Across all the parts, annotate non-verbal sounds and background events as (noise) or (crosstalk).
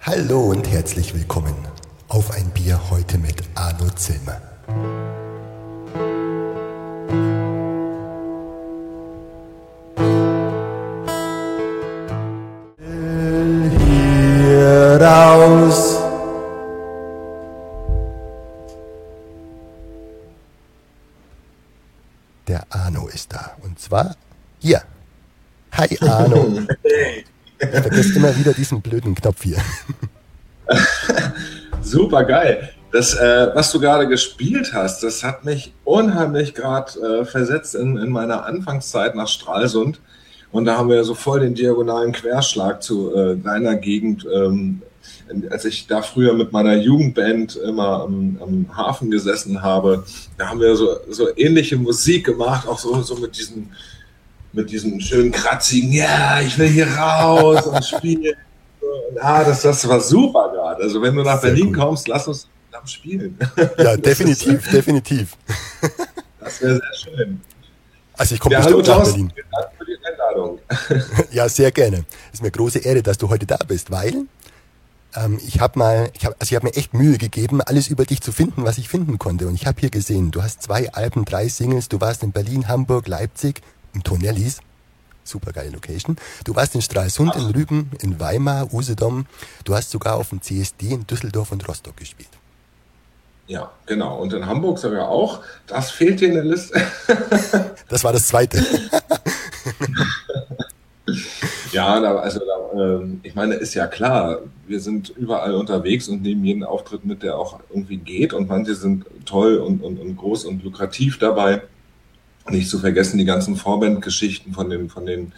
Hallo und herzlich willkommen auf ein Bier heute mit Arno Zilmer. Immer wieder diesen blöden Knopf hier. (laughs) Super geil. Das, äh, was du gerade gespielt hast, das hat mich unheimlich gerade äh, versetzt in, in meiner Anfangszeit nach Stralsund. Und da haben wir so voll den diagonalen Querschlag zu äh, deiner Gegend. Ähm, als ich da früher mit meiner Jugendband immer am, am, Hafen gesessen habe, da haben wir so, so ähnliche Musik gemacht, auch so, so mit diesen mit diesem schönen kratzigen, ja, ich will hier raus und spielen. Ja, das, das war super gerade. Also wenn du nach Sehr Berlin gut. kommst, lass uns spielen. Ja, definitiv, ist, definitiv. Das wäre sehr schön. Also ich komme ja, bestimmt nach Berlin. Vielen Dank für die Einladung. (laughs) Ja, sehr gerne. Es ist mir eine große Ehre, dass du heute da bist, weil ähm, ich habe mal, ich hab, also ich habe mir echt Mühe gegeben, alles über dich zu finden, was ich finden konnte. Und ich habe hier gesehen, du hast zwei Alben, drei Singles, du warst in Berlin, Hamburg, Leipzig im Tonellis. Super geile Location. Du warst in Stralsund, Ach. in Rügen, in Weimar, Usedom. Du hast sogar auf dem CSD in Düsseldorf und Rostock gespielt. Ja, genau. Und in Hamburg sogar auch. Das fehlt dir in der Liste. (laughs) das war das zweite. (laughs) ja, da, also da, äh, ich meine, ist ja klar, wir sind überall unterwegs und nehmen jeden Auftritt mit, der auch irgendwie geht. Und manche sind toll und, und, und groß und lukrativ dabei. Nicht zu vergessen die ganzen Vorbandgeschichten von den, von den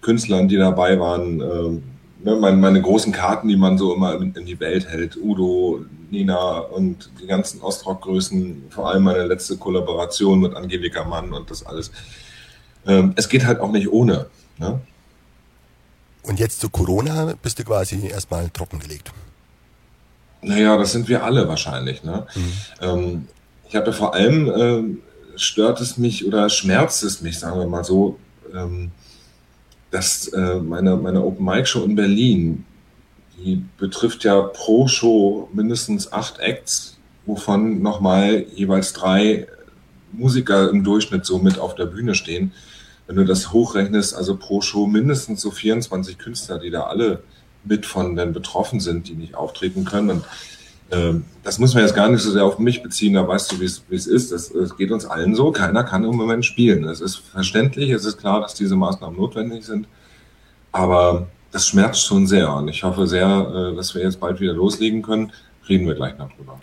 Künstlern, die dabei waren. Ähm, ne, meine, meine, großen Karten, die man so immer in, in, die Welt hält. Udo, Nina und die ganzen Ostrock-Größen. Vor allem meine letzte Kollaboration mit Angelika Mann und das alles. Ähm, es geht halt auch nicht ohne. Ne? Und jetzt zu Corona bist du quasi erstmal trockengelegt. Naja, das sind wir alle wahrscheinlich. Ne? Mhm. Ähm, ich habe vor allem äh, stört es mich oder schmerzt es mich, sagen wir mal so, ähm, dass äh, meine, meine Open Mic Show in Berlin, die betrifft ja pro Show mindestens acht Acts, wovon nochmal jeweils drei Musiker im Durchschnitt so mit auf der Bühne stehen. Wenn du das hochrechnest, also pro Show mindestens so 24 Künstler, die da alle mit von den betroffen sind, die nicht auftreten können. Und das muss man jetzt gar nicht so sehr auf mich beziehen, da weißt du, wie es, ist. Es, es geht uns allen so, keiner kann im Moment spielen. Es ist verständlich, es ist klar, dass diese Maßnahmen notwendig sind, aber das schmerzt schon sehr und ich hoffe sehr, äh, dass wir jetzt bald wieder loslegen können. Reden wir gleich noch drüber.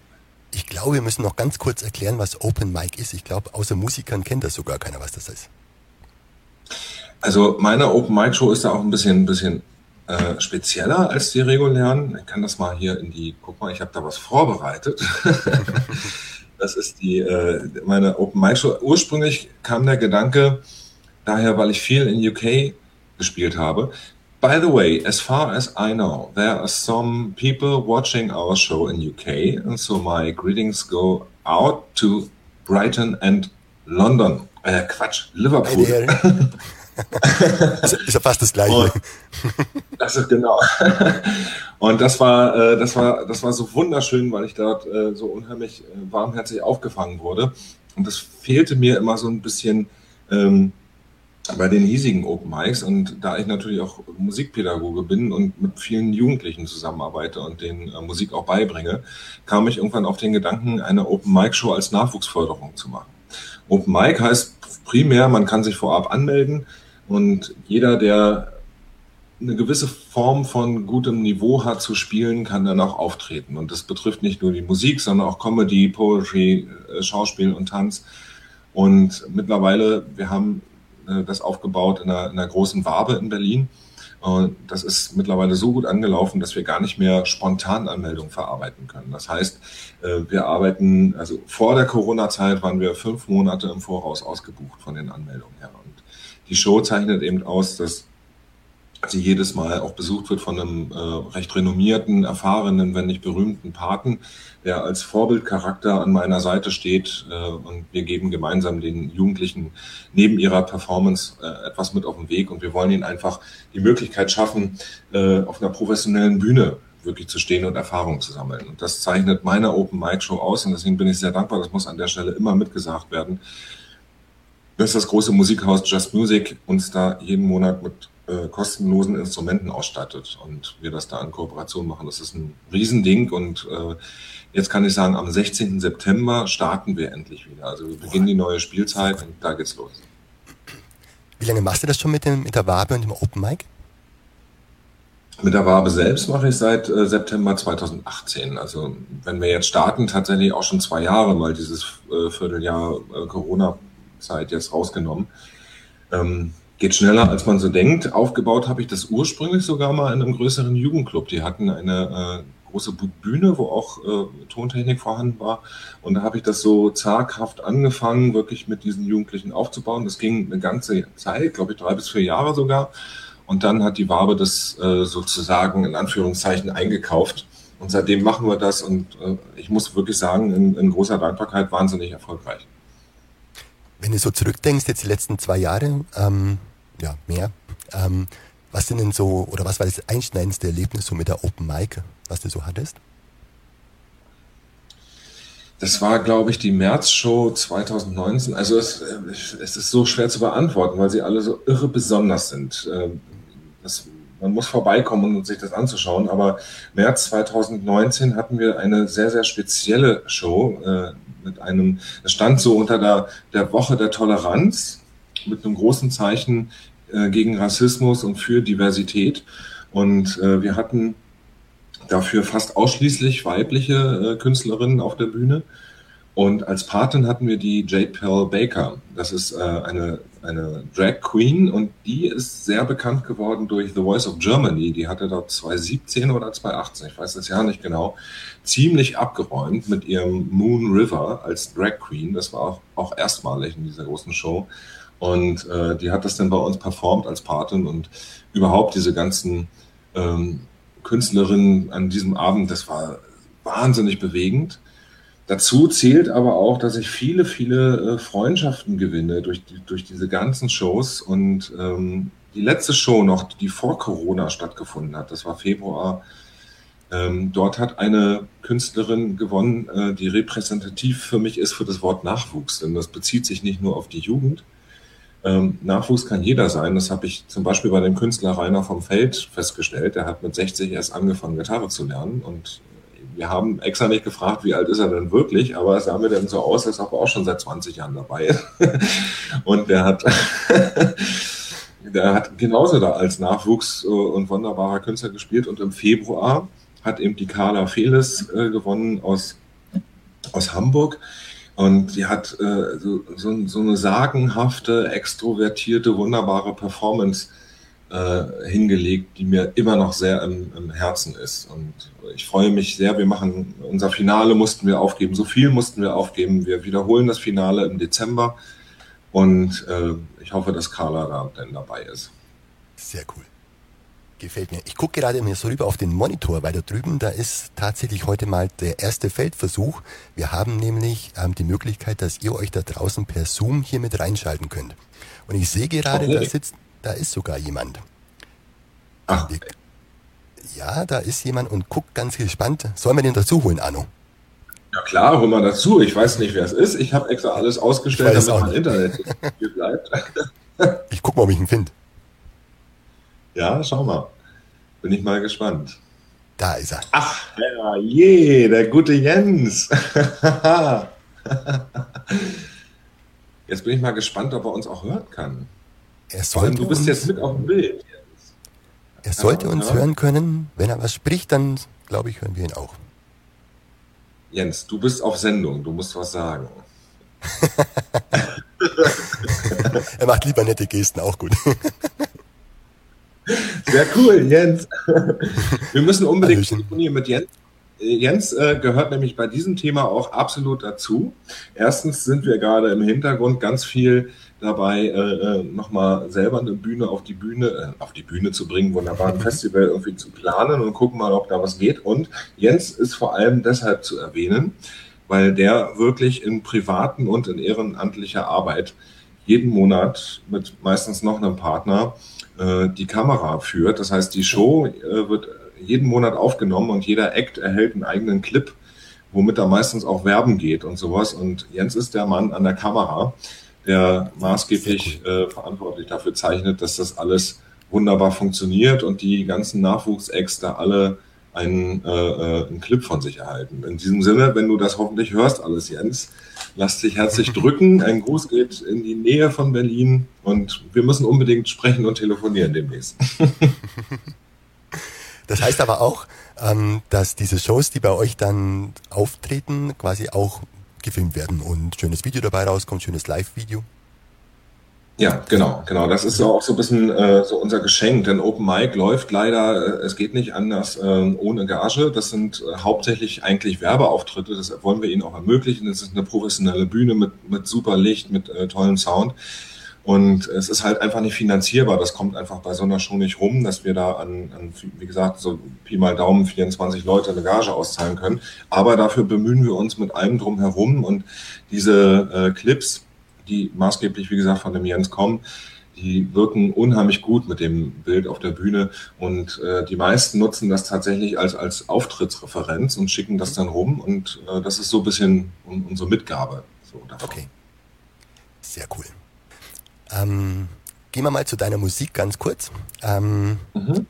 Ich glaube, wir müssen noch ganz kurz erklären, was Open Mic ist. Ich glaube, außer Musikern kennt das sogar keiner, was das ist. Also meine Open Mic Show ist da auch ein bisschen, ein bisschen äh, spezieller als die regulären. Ich kann das mal hier in die, guck mal, ich habe da was vorbereitet. (laughs) das ist die, äh, meine Open Mic Show. Ursprünglich kam der Gedanke daher, weil ich viel in UK gespielt habe. By the way, as far as I know, there are some people watching our show in UK, and so my greetings go out to Brighton and London. Äh, Quatsch, Liverpool. (laughs) ist, ja fast das Gleiche. Und, das ist genau. Und das war, äh, das war, das war so wunderschön, weil ich dort äh, so unheimlich äh, warmherzig aufgefangen wurde. Und das fehlte mir immer so ein bisschen ähm, bei den hiesigen Open Mics. Und da ich natürlich auch Musikpädagoge bin und mit vielen Jugendlichen zusammenarbeite und denen äh, Musik auch beibringe, kam ich irgendwann auf den Gedanken, eine Open Mic Show als Nachwuchsförderung zu machen. Open Mic heißt primär, man kann sich vorab anmelden und jeder, der eine gewisse Form von gutem Niveau hat zu spielen, kann dann auch auftreten. Und das betrifft nicht nur die Musik, sondern auch Comedy, Poetry, äh, Schauspiel und Tanz. Und mittlerweile, wir haben äh, das aufgebaut in einer, in einer großen Wabe in Berlin. Das ist mittlerweile so gut angelaufen, dass wir gar nicht mehr spontan Anmeldungen verarbeiten können. Das heißt, äh, wir arbeiten, also vor der Corona-Zeit waren wir fünf Monate im Voraus ausgebucht von den Anmeldungen her. Die Show zeichnet eben aus, dass sie jedes Mal auch besucht wird von einem äh, recht renommierten, erfahrenen, wenn nicht berühmten Paten, der als Vorbildcharakter an meiner Seite steht äh, und wir geben gemeinsam den Jugendlichen neben ihrer Performance äh, etwas mit auf den Weg und wir wollen ihnen einfach die Möglichkeit schaffen, äh, auf einer professionellen Bühne wirklich zu stehen und Erfahrungen zu sammeln. Und das zeichnet meine Open Mic Show aus und deswegen bin ich sehr dankbar. Das muss an der Stelle immer mitgesagt werden, dass das große Musikhaus Just Music uns da jeden Monat mit äh, kostenlosen Instrumenten ausstattet und wir das da in Kooperation machen. Das ist ein Riesending und äh, jetzt kann ich sagen, am 16. September starten wir endlich wieder. Also wir beginnen die neue Spielzeit und da geht's los. Wie lange machst du das schon mit, dem, mit der Wabe und dem Open Mic? Mit der Wabe selbst mache ich seit äh, September 2018. Also wenn wir jetzt starten, tatsächlich auch schon zwei Jahre, mal dieses äh, Vierteljahr äh, Corona-Zeit jetzt rausgenommen. Ähm, geht schneller, als man so denkt. Aufgebaut habe ich das ursprünglich sogar mal in einem größeren Jugendclub. Die hatten eine äh, große Bühne, wo auch äh, Tontechnik vorhanden war. Und da habe ich das so zaghaft angefangen, wirklich mit diesen Jugendlichen aufzubauen. Das ging eine ganze Zeit, glaube ich, drei bis vier Jahre sogar. Und dann hat die Wabe das äh, sozusagen in Anführungszeichen eingekauft. Und seitdem machen wir das und äh, ich muss wirklich sagen, in, in, großer Dankbarkeit wahnsinnig erfolgreich. Wenn du so zurückdenkst, jetzt die letzten zwei Jahre, ähm, ja, mehr, ähm, was sind denn so, oder was war das einschneidendste Erlebnis so mit der Open Mic, was du so hattest? Das war, glaube ich, die März-Show 2019. Also es, es, ist so schwer zu beantworten, weil sie alle so irre besonders sind. Ähm, das, man muss vorbeikommen, um sich das anzuschauen. Aber März 2019 hatten wir eine sehr, sehr spezielle Show äh, mit einem, es stand so unter der, der Woche der Toleranz mit einem großen Zeichen äh, gegen Rassismus und für Diversität. Und äh, wir hatten dafür fast ausschließlich weibliche äh, Künstlerinnen auf der Bühne. Und als Patin hatten wir die Jade Pearl Baker. Das ist äh, eine, eine Drag Queen und die ist sehr bekannt geworden durch The Voice of Germany. Die hatte dort 2017 oder 2018, ich weiß das ja nicht genau, ziemlich abgeräumt mit ihrem Moon River als Drag Queen. Das war auch, auch erstmalig in dieser großen Show. Und äh, die hat das dann bei uns performt als Patin und überhaupt diese ganzen ähm, Künstlerinnen an diesem Abend, das war wahnsinnig bewegend. Dazu zählt aber auch, dass ich viele, viele äh, Freundschaften gewinne durch, die, durch diese ganzen Shows. Und ähm, die letzte Show noch, die vor Corona stattgefunden hat, das war Februar, ähm, dort hat eine Künstlerin gewonnen, äh, die repräsentativ für mich ist für das Wort Nachwuchs. Denn das bezieht sich nicht nur auf die Jugend, ähm, Nachwuchs kann jeder sein. Das habe ich zum Beispiel bei dem Künstler Rainer vom Feld festgestellt. Der hat mit 60 erst angefangen, Gitarre zu lernen. Und wir haben extra nicht gefragt, wie alt ist er denn wirklich, aber es sah mir dann so aus, als ob er auch schon seit 20 Jahren dabei ist. (laughs) und der hat, (laughs) der hat genauso da als Nachwuchs äh, und wunderbarer Künstler gespielt. Und im Februar hat eben die Carla Feles äh, gewonnen aus, aus Hamburg und die hat äh, so, so, eine sagenhafte, extrovertierte, wunderbare Performance äh, hingelegt, die mir immer noch sehr im, im, Herzen ist. Und ich freue mich sehr. Wir machen unser Finale mussten wir aufgeben. So viel mussten wir aufgeben. Wir wiederholen das Finale im Dezember. Und äh, ich hoffe, dass Carla da dann dabei ist. Sehr cool. Gefällt mir. Ich gucke gerade mir so rüber auf den Monitor, weil da drüben, da ist tatsächlich heute mal der erste Feldversuch. Wir haben nämlich ähm, die Möglichkeit, dass ihr euch da draußen per Zoom hier mit reinschalten könnt. Und ich sehe gerade, okay. da sitzt, da ist sogar jemand. Ach. Ja, da ist jemand und guckt ganz gespannt. Sollen wir den dazu holen, Arno? Ja klar, hol mal dazu. Ich weiß nicht, wer es ist. Ich habe extra alles ausgestellt, damit mein Internet hier bleibt. (laughs) ich guck mal, ob ich ihn finde. Ja, schau mal. Bin ich mal gespannt. Da ist er. Ach, ja, je, der gute Jens. (laughs) jetzt bin ich mal gespannt, ob er uns auch hören kann. Er sollte du bist uns, jetzt mit auf dem Bild. Er sollte ja, uns ja. hören können. Wenn er was spricht, dann glaube ich, hören wir ihn auch. Jens, du bist auf Sendung. Du musst was sagen. (laughs) er macht lieber nette Gesten, auch gut. Sehr cool, Jens. (laughs) Wir müssen unbedingt telefonieren mit Jens. Jens äh, gehört nämlich bei diesem Thema auch absolut dazu. Erstens sind wir gerade im Hintergrund ganz viel dabei, äh, äh nochmal selber eine Bühne auf die Bühne, äh, auf die Bühne zu bringen, wunderbar ein (laughs) Festival irgendwie zu planen und gucken mal, ob da was geht. Und Jens ist vor allem deshalb zu erwähnen, weil der wirklich in privaten und in ehrenamtlicher Arbeit jeden Monat mit meistens noch einem Partner äh, die Kamera führt. Das heißt, die Show äh, wird jeden Monat aufgenommen und jeder Act erhält einen eigenen Clip, womit da meistens auch Werben geht und sowas. Und Jens ist der Mann an der Kamera, der maßgeblich äh, verantwortlich dafür zeichnet, dass das alles wunderbar funktioniert und die ganzen Nachwuchs-Acts da alle einen, äh, äh, einen Clip von sich erhalten. In diesem Sinne, wenn du das hoffentlich hörst, alles Jens, lass dich herzlich drücken. Ein Gruß geht in die Nähe von Berlin und wir müssen unbedingt sprechen und telefonieren demnächst. (laughs) Das heißt aber auch, ähm, dass diese Shows, die bei euch dann auftreten, quasi auch gefilmt werden und schönes Video dabei rauskommt, schönes Live-Video. Ja, genau, genau. Das ist auch so ein bisschen äh, so unser Geschenk, denn Open Mic läuft leider, äh, es geht nicht anders äh, ohne Gage. Das sind äh, hauptsächlich eigentlich Werbeauftritte, das wollen wir ihnen auch ermöglichen. Es ist eine professionelle Bühne mit, mit super Licht, mit äh, tollem Sound. Und es ist halt einfach nicht finanzierbar. Das kommt einfach bei so einer Show nicht rum, dass wir da an, an wie gesagt, so Pi mal Daumen 24 Leute eine Gage auszahlen können. Aber dafür bemühen wir uns mit allem drum herum und diese äh, Clips, die maßgeblich, wie gesagt, von dem Jens kommen, die wirken unheimlich gut mit dem Bild auf der Bühne und äh, die meisten nutzen das tatsächlich als, als Auftrittsreferenz und schicken das dann rum und äh, das ist so ein bisschen unsere Mitgabe. So Okay. Sehr cool. Ähm, gehen wir mal zu deiner Musik ganz kurz. Ähm, mhm.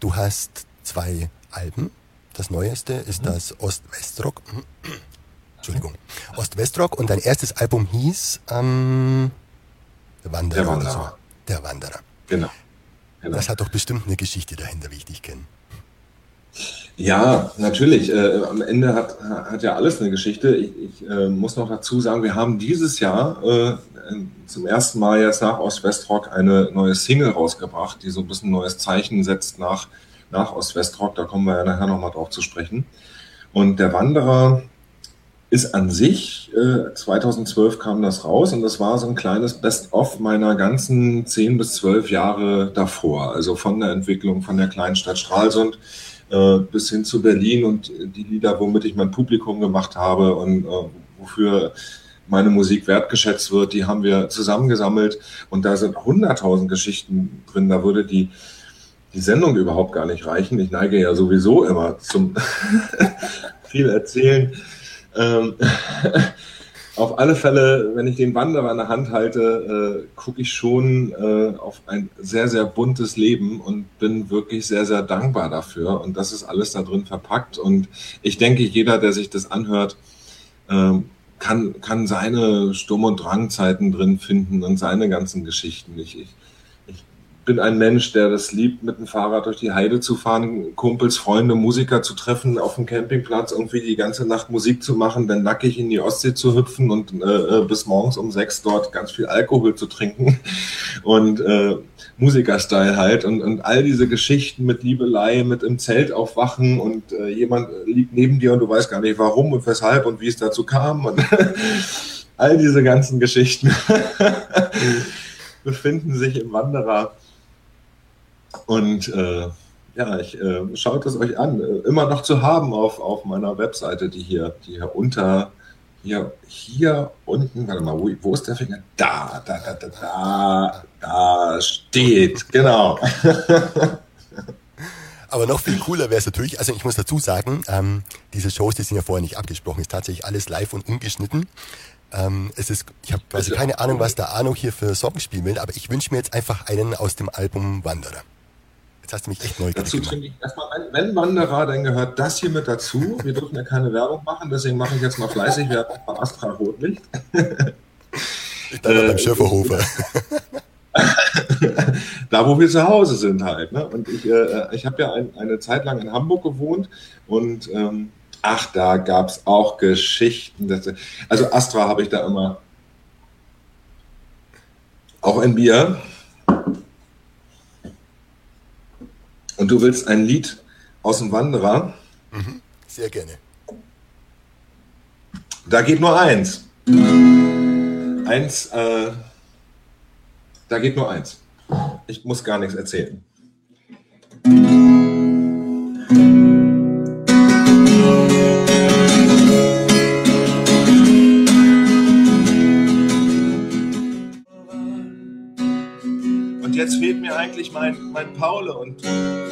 Du hast zwei Alben. Das neueste ist mhm. das Ost-West-Rock. (clears throat) Entschuldigung, Ost-West-Rock und dein erstes Album hieß ähm, Der Wanderer. Der Wanderer. So. Der Wanderer. Genau. genau. Das hat doch bestimmt eine Geschichte dahinter, wie ich dich kenne. Ja, natürlich. Äh, am Ende hat, hat ja alles eine Geschichte. Ich, ich äh, muss noch dazu sagen, wir haben dieses Jahr äh, zum ersten Mal jetzt nach Ost-West-Rock eine neue Single rausgebracht, die so ein bisschen ein neues Zeichen setzt nach, nach Ost-West-Rock. Da kommen wir ja nachher nochmal drauf zu sprechen. Und der Wanderer ist an sich, äh, 2012 kam das raus und das war so ein kleines Best-of meiner ganzen 10 bis 12 Jahre davor. Also von der Entwicklung von der kleinen Stadt Stralsund äh, bis hin zu Berlin und die Lieder, womit ich mein Publikum gemacht habe und äh, wofür meine Musik wertgeschätzt wird, die haben wir zusammengesammelt und da sind hunderttausend Geschichten drin. Da würde die, die Sendung überhaupt gar nicht reichen. Ich neige ja sowieso immer zum (laughs) viel erzählen. Ähm, auf alle Fälle, wenn ich den Wanderer in der Hand halte, äh, gucke ich schon äh, auf ein sehr, sehr buntes Leben und bin wirklich sehr, sehr dankbar dafür. Und das ist alles da drin verpackt. Und ich denke, jeder, der sich das anhört, ähm, kann, kann seine Sturm- und Drangzeiten drin finden und seine ganzen Geschichten. Ich, ich, bin ein Mensch, der das liebt, mit dem Fahrrad durch die Heide zu fahren, Kumpels, Freunde, Musiker zu treffen, auf dem Campingplatz irgendwie die ganze Nacht Musik zu machen, dann nackig in die Ostsee zu hüpfen und äh, äh bis morgens um sechs dort ganz viel Alkohol zu trinken (laughs) und äh, Musikerstyle halt und, und all diese Geschichten mit Liebelei, mit im Zelt aufwachen und äh, jemand liegt neben dir und du weißt gar nicht warum und weshalb und wie es dazu kam und (laughs) all diese ganzen Geschichten (laughs) befinden sich im Wanderer und äh, ja, ich äh, schaut es euch an. Äh, immer noch zu haben auf, auf meiner Webseite, die hier, die hier unter, hier, hier unten, warte mal, wo, wo ist der Finger? Da, da, da, da, da, da steht, genau. (laughs) Aber noch viel cooler wäre es natürlich, also ich muss dazu sagen, ähm, diese Shows, die sind ja vorher nicht abgesprochen, ist tatsächlich alles live und ungeschnitten. Ähm, es ist, ich habe also keine Ahnung, was der Arno hier für Songs spielen will, aber ich wünsche mir jetzt einfach einen aus dem Album Wanderer. Jetzt hast du mich echt neugierig Dazu trinke ich erstmal wenn Wanderer, dann gehört das hier mit dazu. Wir dürfen ja keine Werbung machen, deswegen mache ich jetzt mal fleißig Werbung bei Astra Rotlicht. Ich bin äh, beim Schäferhofer. (laughs) da, wo wir zu Hause sind halt. Ne? Und ich, äh, ich habe ja ein, eine Zeit lang in Hamburg gewohnt und ähm, ach, da gab es auch Geschichten. Dass, also Astra habe ich da immer auch ein Bier. Und du willst ein Lied aus dem Wanderer? Mhm, sehr gerne. Da geht nur eins. Eins, äh, da geht nur eins. Ich muss gar nichts erzählen. Fehlt mir eigentlich mein, mein Paul und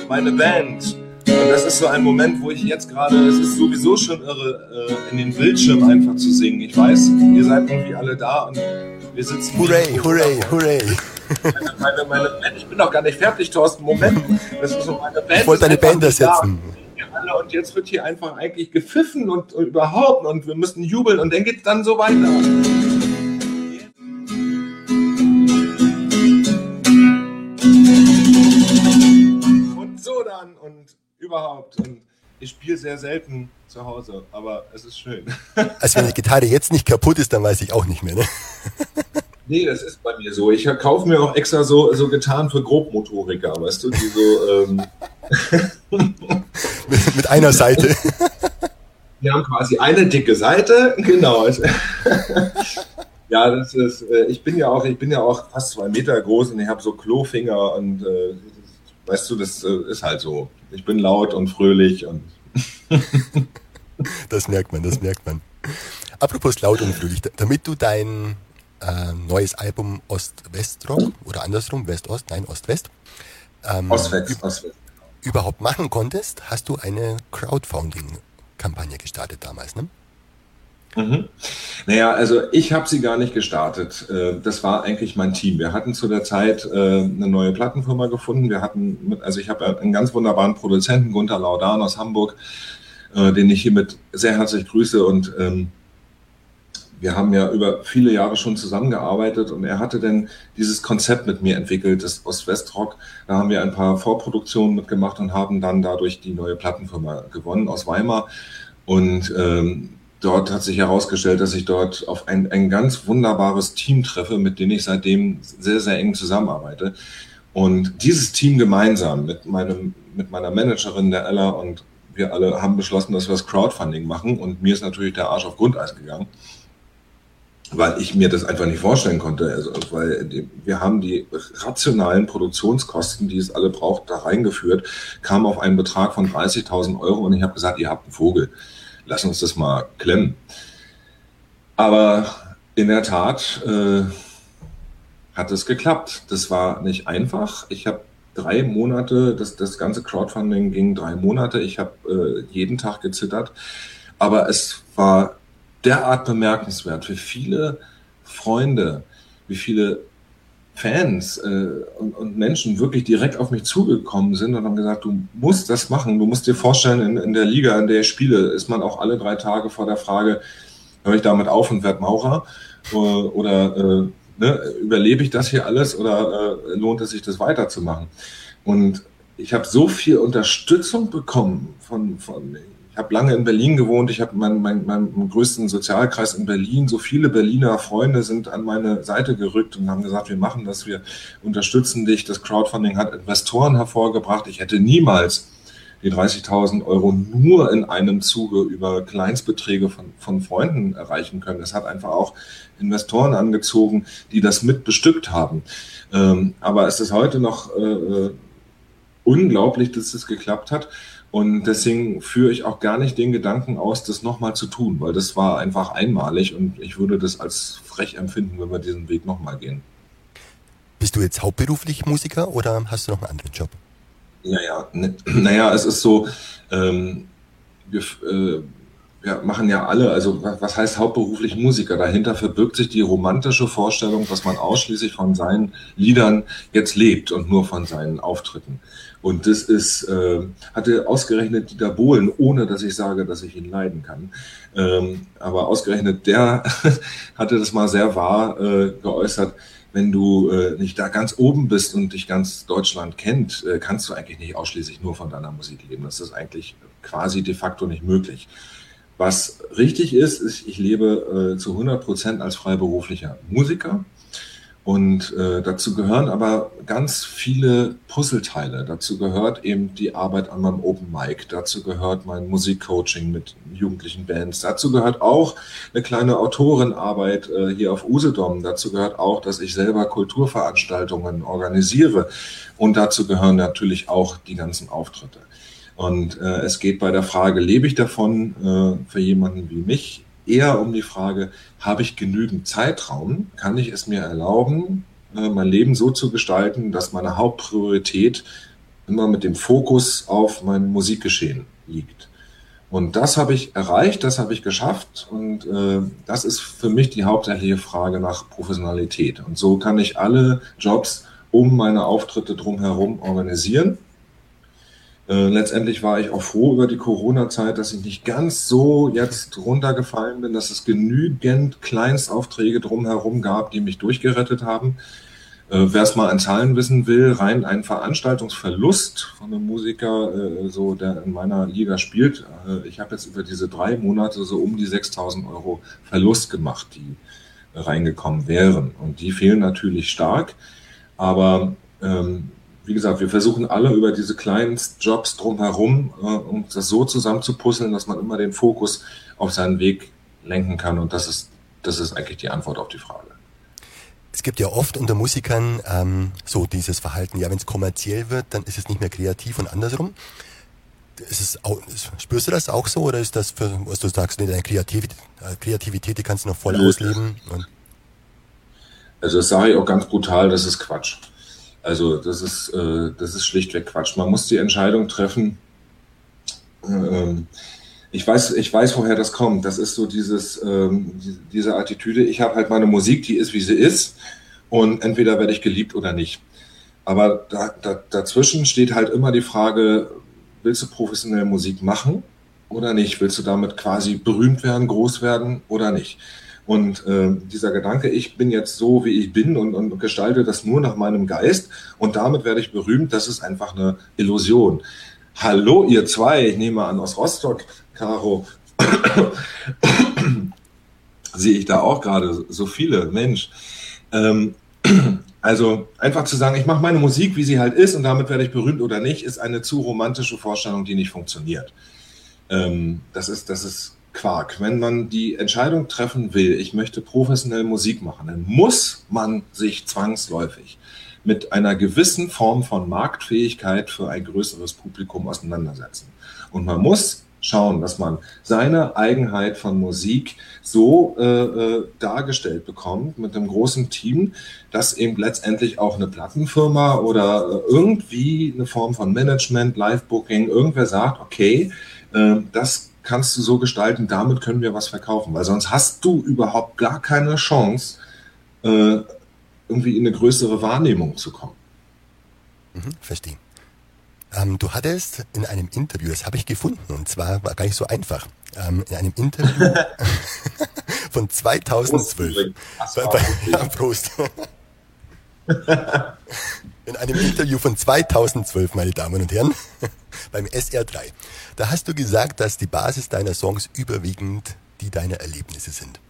meine Band. Und das ist so ein Moment, wo ich jetzt gerade, es ist sowieso schon irre, äh, in den Bildschirm einfach zu singen. Ich weiß, ihr seid irgendwie alle da und wir sitzen. Hooray, hooray, hooray. Meine, meine, Band, ich bin noch gar nicht fertig, Thorsten. Moment. Das ist so meine Band. Ich wollte deine Band ersetzen. Und jetzt wird hier einfach eigentlich gepfiffen und, und überhaupt und wir müssen jubeln und dann geht es dann so weiter. Überhaupt. Und ich spiele sehr selten zu Hause, aber es ist schön. (laughs) Also wenn die Gitarre jetzt nicht kaputt ist, dann weiß ich auch nicht mehr, ne? (laughs) Nee, das ist bei mir so. Ich kaufe mir auch extra so, so getan für Grobmotoriker, weißt du, die so. Ähm (laughs) mit, mit, einer Seite. Wir haben quasi eine dicke Seite, genau. ja, das ist, äh, ich bin ja auch, ich bin ja auch fast zwei Meter groß und ich habe so Klofinger und äh, weißt du, das äh, ist halt so. Ich bin laut und fröhlich und. (laughs) das merkt man, das merkt man. Apropos laut und fröhlich, damit du dein äh, neues Album Ost-West-Rock oder andersrum, West-Ost, nein, Ost-West, ähm, Ost-West, Ost-West. überhaupt machen konntest, hast du eine Crowdfunding-Kampagne gestartet damals, ne? Mhm. Naja, also ich habe sie gar nicht gestartet. Äh, das war eigentlich mein Team. Wir hatten zu der Zeit äh, eine neue Plattenfirma gefunden. Wir hatten, also ich habe einen ganz wunderbaren Produzenten, Gunther Laudan aus Hamburg, äh, den ich hiermit sehr herzlich grüße und ähm, wir haben ja über viele Jahre schon zusammengearbeitet und er hatte dann dieses Konzept mit mir entwickelt, das Ost-West-Rock. Da haben wir ein paar Vorproduktionen mitgemacht und haben dann dadurch die neue Plattenfirma gewonnen aus Weimar. Und ähm, dort hat sich herausgestellt, dass ich dort auf ein, ein ganz wunderbares Team treffe, mit dem ich seitdem sehr, sehr eng zusammenarbeite. Und dieses Team gemeinsam mit meinem, mit meiner Managerin, der Ella und wir alle haben beschlossen, dass wir das Crowdfunding machen. Und mir ist natürlich der Arsch auf Grundeis gegangen, weil ich mir das einfach nicht vorstellen konnte. Also, weil die, wir haben die rationalen Produktionskosten, die es alle braucht, da reingeführt, kam auf einen Betrag von 30.000 Euro und ich habe gesagt, ihr habt einen Vogel lass uns das mal klemmen. Aber in der Tat äh, hat es geklappt. Das war nicht einfach. Ich habe drei Monate, das, das ganze Crowdfunding ging drei Monate. Ich habe äh, jeden Tag gezittert. Aber es war derart bemerkenswert für viele Freunde, wie viele Fans äh, und, und, Menschen wirklich direkt auf mich zugekommen sind und haben gesagt, du musst das machen. Du musst dir vorstellen, in, in der Liga, in der ich spiele, ist man auch alle drei Tage vor der Frage, höre ich damit auf und werde Maurer? Äh, oder äh, ne, überlebe ich das hier alles oder äh, lohnt es sich, das weiterzumachen? Und ich habe so viel Unterstützung bekommen von, von ich habe lange in Berlin gewohnt, ich habe meinen mein, mein größten Sozialkreis in Berlin. So viele Berliner Freunde sind an meine Seite gerückt und haben gesagt, wir machen das, wir unterstützen dich. Das Crowdfunding hat Investoren hervorgebracht. Ich hätte niemals die 30.000 Euro nur in einem Zuge über Kleinstbeträge von, von Freunden erreichen können. Es hat einfach auch Investoren angezogen, die das mit bestückt haben. Ähm, aber es ist heute noch äh, äh unglaublich, dass es geklappt hat. Und deswegen führe ich auch gar nicht den Gedanken aus, das nochmal zu tun, weil das war einfach einmalig und ich würde das als frech empfinden, wenn wir diesen Weg nochmal gehen. Bist du jetzt hauptberuflich Musiker oder hast du noch einen anderen Job? Naja, ne, (clears throat) naja, es ist so, ähm, wir, äh, wir machen ja alle, also was heißt hauptberuflich Musiker? Dahinter verbirgt sich die romantische Vorstellung, dass man ausschließlich von seinen Liedern jetzt lebt und nur von seinen Auftritten. Und das ist, äh, hatte ausgerechnet Dieter Bohlen, ohne dass ich sage, dass ich ihn leiden kann. Ähm, aber ausgerechnet der (laughs) hatte das mal sehr wahr äh, geäußert. Wenn du äh, nicht da ganz oben bist und dich ganz Deutschland kennt, äh, kannst du eigentlich nicht ausschließlich nur von deiner Musik leben. Das ist eigentlich quasi de facto nicht möglich. Was richtig ist, ist, ich lebe äh, zu 100 Prozent als freiberuflicher Musiker. Und äh, dazu gehören aber ganz viele Puzzleteile. Dazu gehört eben die Arbeit an meinem Open Mic. Dazu gehört mein Musikcoaching mit jugendlichen Bands. Dazu gehört auch eine kleine Autorenarbeit äh, hier auf Usedom. Dazu gehört auch, dass ich selber Kulturveranstaltungen organisiere. Und dazu gehören natürlich auch die ganzen Auftritte. Und äh, es geht bei der Frage, lebe ich davon äh, für jemanden wie mich, eher um die Frage, habe ich genügend Zeitraum? Kann ich es mir erlauben, äh, mein Leben so zu gestalten, dass meine Hauptpriorität immer mit dem Fokus auf mein Musikgeschehen liegt. Und das habe ich erreicht, das habe ich geschafft und äh, das ist für mich die hauptsächliche Frage nach Professionalität. Und so kann ich alle Jobs um meine Auftritte drumherum organisieren. Äh, letztendlich war ich auch froh über die Corona-Zeit, dass ich nicht ganz so jetzt runtergefallen bin, dass es genügend Kleinstaufträge drumherum gab, die mich durchgerettet haben. Äh, Wer es mal an Zahlen wissen will, rein ein Veranstaltungsverlust von einem Musiker, äh, so der in meiner Liga spielt. Äh, ich habe jetzt über diese drei Monate so um die 6.000 Euro Verlust gemacht, die reingekommen wären. Und die fehlen natürlich stark. Aber ähm, wie gesagt, wir versuchen alle über diese kleinen Jobs drumherum, äh, um das so zusammenzupuzzeln, dass man immer den Fokus auf seinen Weg lenken kann. Und das ist, das ist eigentlich die Antwort auf die Frage. Es gibt ja oft unter Musikern ähm, so dieses Verhalten, ja, wenn es kommerziell wird, dann ist es nicht mehr kreativ und andersrum. Ist es auch, spürst du das auch so oder ist das für, was du sagst, deine Kreativität, äh, Kreativität, die kannst du noch voll ausleben? also das sage ich auch ganz brutal, das ist Quatsch. Also das ist, äh, das ist schlichtweg Quatsch. Man muss die Entscheidung treffen. Ähm, ich weiß, ich weiß, woher das kommt. Das ist so dieses, ähm, diese Attitüde. Ich habe halt meine Musik, die ist, wie sie ist. Und entweder werde ich geliebt oder nicht. Aber da, da, dazwischen steht halt immer die Frage, willst du professionelle Musik machen oder nicht? Willst du damit quasi berühmt werden, groß werden oder nicht? Und äh, dieser Gedanke, ich bin jetzt so, wie ich bin und, und gestalte das nur nach meinem Geist und damit werde ich berühmt, das ist einfach eine Illusion. Hallo, ihr zwei, ich nehme an aus Rostock, Caro, (coughs) sehe ich da auch gerade so viele, Mensch. Ähm, (coughs) also einfach zu sagen, ich mache meine Musik, wie sie halt ist und damit werde ich berühmt oder nicht, ist eine zu romantische Vorstellung, die nicht funktioniert. Ähm, das, ist, das ist Quark. Wenn man die Entscheidung treffen will, ich möchte professionell Musik machen, dann muss man sich zwangsläufig mit einer gewissen Form von Marktfähigkeit für ein größeres Publikum auseinandersetzen. Und man muss schauen, dass man seine Eigenheit von Musik so äh, äh, dargestellt bekommt mit einem großen Team, dass eben letztendlich auch eine Plattenfirma oder äh, irgendwie eine Form von Management, Live-Booking, irgendwer sagt, okay, äh, das kannst du so gestalten, damit können wir was verkaufen, weil sonst hast du überhaupt gar keine Chance, äh, irgendwie in eine größere Wahrnehmung zu kommen. Mhm, verstehe. Ähm, du hattest in einem Interview, das habe ich gefunden, und zwar war gar nicht so einfach, ähm, in einem Interview (laughs) von 2012. Prost, bei, (laughs) ja, Prost. in einem Interview von 2012, meine Damen und Herren, (laughs) beim SR3. Da hast du gesagt, dass die Basis deiner Songs überwiegend die deiner Erlebnisse sind.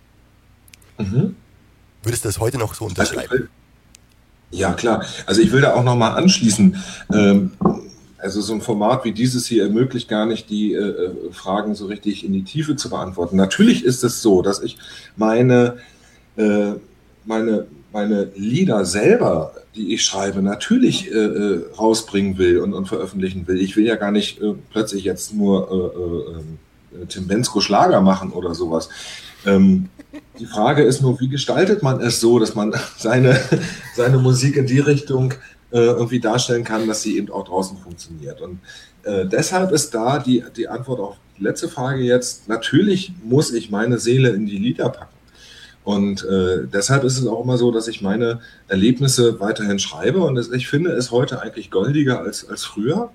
Mhm. Würdest du das heute noch so unterschreiben? Ja, klar. Also ich will da auch nochmal anschließen. Ähm, also so ein Format wie dieses hier ermöglicht gar nicht, die äh, äh, Fragen so richtig in die Tiefe zu beantworten. Natürlich ist es so, dass ich meine, äh, meine, meine Lieder selber, die ich schreibe, natürlich äh, äh rausbringen will und, und, veröffentlichen will. Ich will ja gar nicht äh, plötzlich jetzt nur ähm, Tim Bensko Schlager machen oder sowas. Ähm, die Frage ist nur, wie gestaltet man es so, dass man (laughs) seine, seine Musik in die Richtung äh, irgendwie darstellen kann, dass sie eben auch draußen funktioniert. Und äh, deshalb ist da die, die Antwort auf die letzte Frage jetzt, natürlich muss ich meine Seele in die Lieder packen. Und äh, deshalb ist es auch immer so, dass ich meine Erlebnisse weiterhin schreibe. Und es, ich finde es heute eigentlich goldiger als, als früher.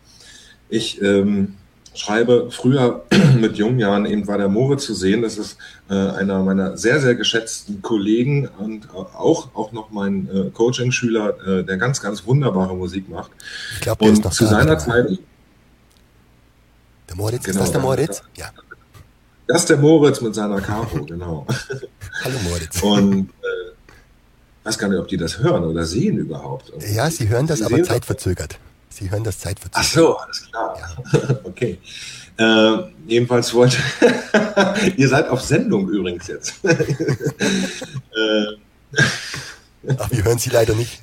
Ich ähm, schreibe, früher (clears throat) mit jungen Jahren eben war der Moritz zu sehen. Das ist äh, einer meiner sehr, sehr geschätzten Kollegen und auch, auch noch mein äh, Coaching-Schüler, äh, der ganz, ganz wunderbare Musik macht. Ich glaube, der und ist noch zu seiner Zeit. Der Moritz, genau, ist das der Moritz? Ja. Das ist der Moritz mit seiner Capo, genau. Hallo Moritz. Und äh, weiß gar nicht, ob die das hören oder sehen überhaupt. Ja, sie hören das, sie aber zeitverzögert. Sie hören das zeitverzögert. Ach so, alles klar. Ja. (laughs) okay. Äh, jedenfalls wollte. (laughs) ihr seid auf Sendung übrigens jetzt. (laughs) äh, Ach, wir hören Sie leider nicht.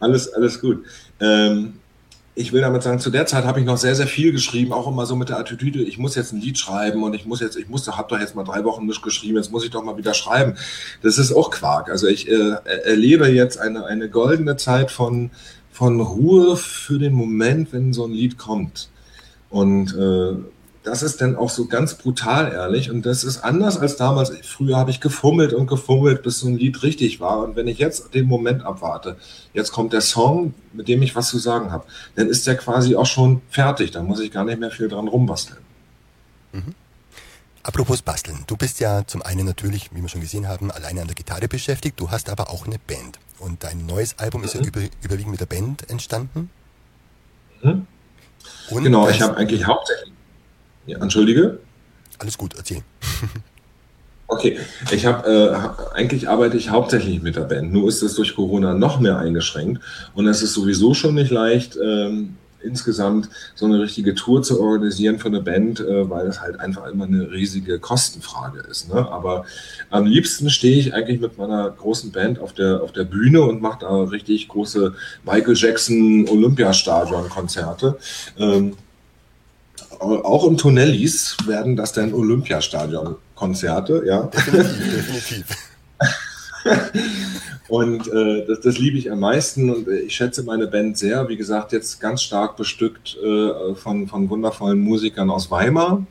alles, alles gut. Ähm, ich will damit sagen, zu der Zeit habe ich noch sehr, sehr viel geschrieben, auch immer so mit der Attitüde, ich muss jetzt ein Lied schreiben und ich muss jetzt, ich musste, habe doch jetzt mal drei Wochen nicht geschrieben, jetzt muss ich doch mal wieder schreiben. Das ist auch Quark. Also ich äh, erlebe jetzt eine, eine goldene Zeit von von Ruhe für den Moment, wenn so ein Lied kommt. Und äh, das ist dann auch so ganz brutal ehrlich und das ist anders als damals. Früher habe ich gefummelt und gefummelt, bis so ein Lied richtig war. Und wenn ich jetzt den Moment abwarte, jetzt kommt der Song, mit dem ich was zu sagen habe, dann ist der quasi auch schon fertig. Da muss ich gar nicht mehr viel dran rumbasteln. Mhm. Apropos Basteln, du bist ja zum einen natürlich, wie wir schon gesehen haben, alleine an der Gitarre beschäftigt, du hast aber auch eine Band. Und dein neues Album mhm. ist ja mhm. über, überwiegend mit der Band entstanden. Mhm. genau, ich habe eigentlich hauptsächlich ja, entschuldige? Alles gut, erzähl. (laughs) Okay, ich habe äh, eigentlich arbeite ich hauptsächlich mit der Band. Nur ist es durch Corona noch mehr eingeschränkt und es ist sowieso schon nicht leicht, ähm, insgesamt so eine richtige Tour zu organisieren für eine Band, äh, weil das halt einfach immer eine riesige Kostenfrage ist. Ne? Aber am liebsten stehe ich eigentlich mit meiner großen Band auf der auf der Bühne und mache da richtig große Michael Jackson Olympiastadion Konzerte. Ähm, auch im Tonellis werden das dann Olympiastadion-Konzerte, ja. Definitiv, definitiv. (laughs) und äh, das, das liebe ich am meisten und ich schätze meine Band sehr. Wie gesagt, jetzt ganz stark bestückt äh, von, von wundervollen Musikern aus Weimar.